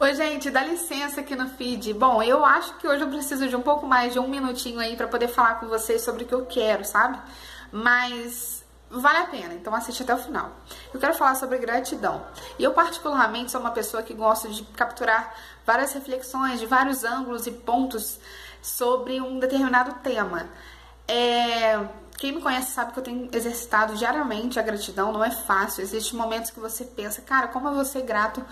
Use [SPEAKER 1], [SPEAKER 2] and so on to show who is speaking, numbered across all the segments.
[SPEAKER 1] Oi, gente, dá licença aqui no feed. Bom, eu acho que hoje eu preciso de um pouco mais de um minutinho aí para poder falar com vocês sobre o que eu quero, sabe? Mas vale a pena, então assiste até o final. Eu quero falar sobre gratidão. E eu, particularmente, sou uma pessoa que gosta de capturar várias reflexões de vários ângulos e pontos sobre um determinado tema. É, quem me conhece sabe que eu tenho exercitado diariamente a gratidão, não é fácil. Existem momentos que você pensa, cara, como eu vou ser grato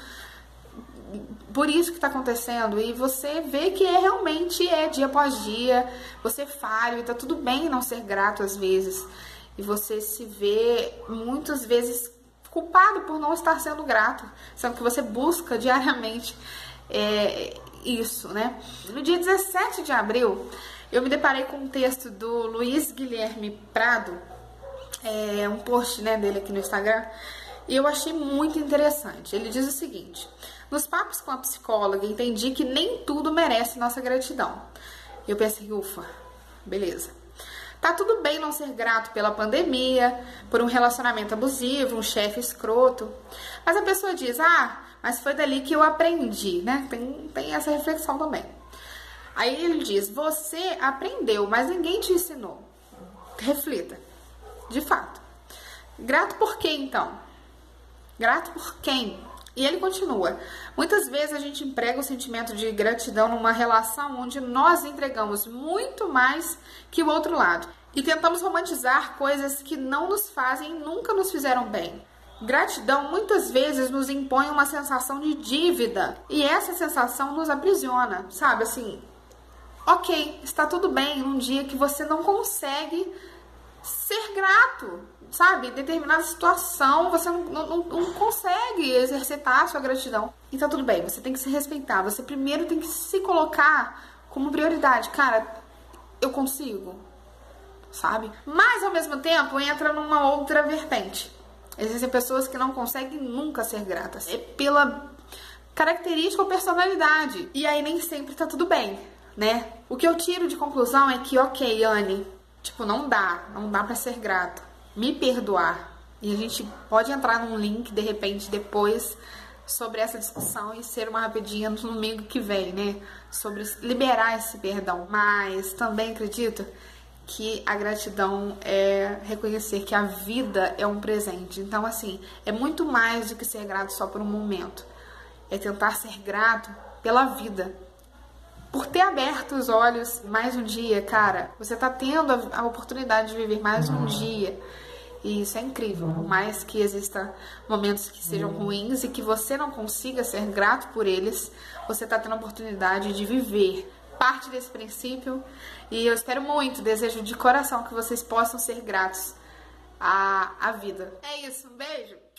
[SPEAKER 1] por isso que está acontecendo e você vê que é realmente é dia após dia, você falha e tá tudo bem não ser grato às vezes e você se vê muitas vezes culpado por não estar sendo grato, sendo que você busca diariamente é, isso, né? No dia 17 de abril, eu me deparei com um texto do Luiz Guilherme Prado, é, um post né, dele aqui no Instagram, e eu achei muito interessante. Ele diz o seguinte: nos papos com a psicóloga, entendi que nem tudo merece nossa gratidão. Eu pensei, ufa, beleza. Tá tudo bem não ser grato pela pandemia, por um relacionamento abusivo, um chefe escroto. Mas a pessoa diz, ah, mas foi dali que eu aprendi, né? Tem, tem essa reflexão também. Aí ele diz, você aprendeu, mas ninguém te ensinou. Reflita. De fato. Grato por quê, então? Grato por quem? E ele continua: muitas vezes a gente emprega o sentimento de gratidão numa relação onde nós entregamos muito mais que o outro lado e tentamos romantizar coisas que não nos fazem e nunca nos fizeram bem. Gratidão muitas vezes nos impõe uma sensação de dívida e essa sensação nos aprisiona, sabe? Assim, ok, está tudo bem num dia que você não consegue ser grato, sabe? Em determinada situação você não, não, não consegue exercitar a sua gratidão. Então tudo bem, você tem que se respeitar. Você primeiro tem que se colocar como prioridade. Cara, eu consigo, sabe? Mas ao mesmo tempo entra numa outra vertente. Existem pessoas que não conseguem nunca ser gratas. É pela característica ou personalidade. E aí nem sempre tá tudo bem, né? O que eu tiro de conclusão é que, ok, Anne, tipo, não dá, não dá para ser grato me perdoar. E a gente pode entrar num link de repente depois sobre essa discussão e ser uma rapidinha no domingo que vem, né? Sobre liberar esse perdão. Mas também acredito que a gratidão é reconhecer que a vida é um presente. Então, assim, é muito mais do que ser grato só por um momento. É tentar ser grato pela vida. Por ter aberto os olhos mais um dia, cara, você tá tendo a oportunidade de viver mais um dia. E isso é incrível. Por mais que exista momentos que sejam ruins e que você não consiga ser grato por eles, você está tendo a oportunidade de viver parte desse princípio. E eu espero muito, desejo de coração que vocês possam ser gratos à, à vida. É isso, um beijo!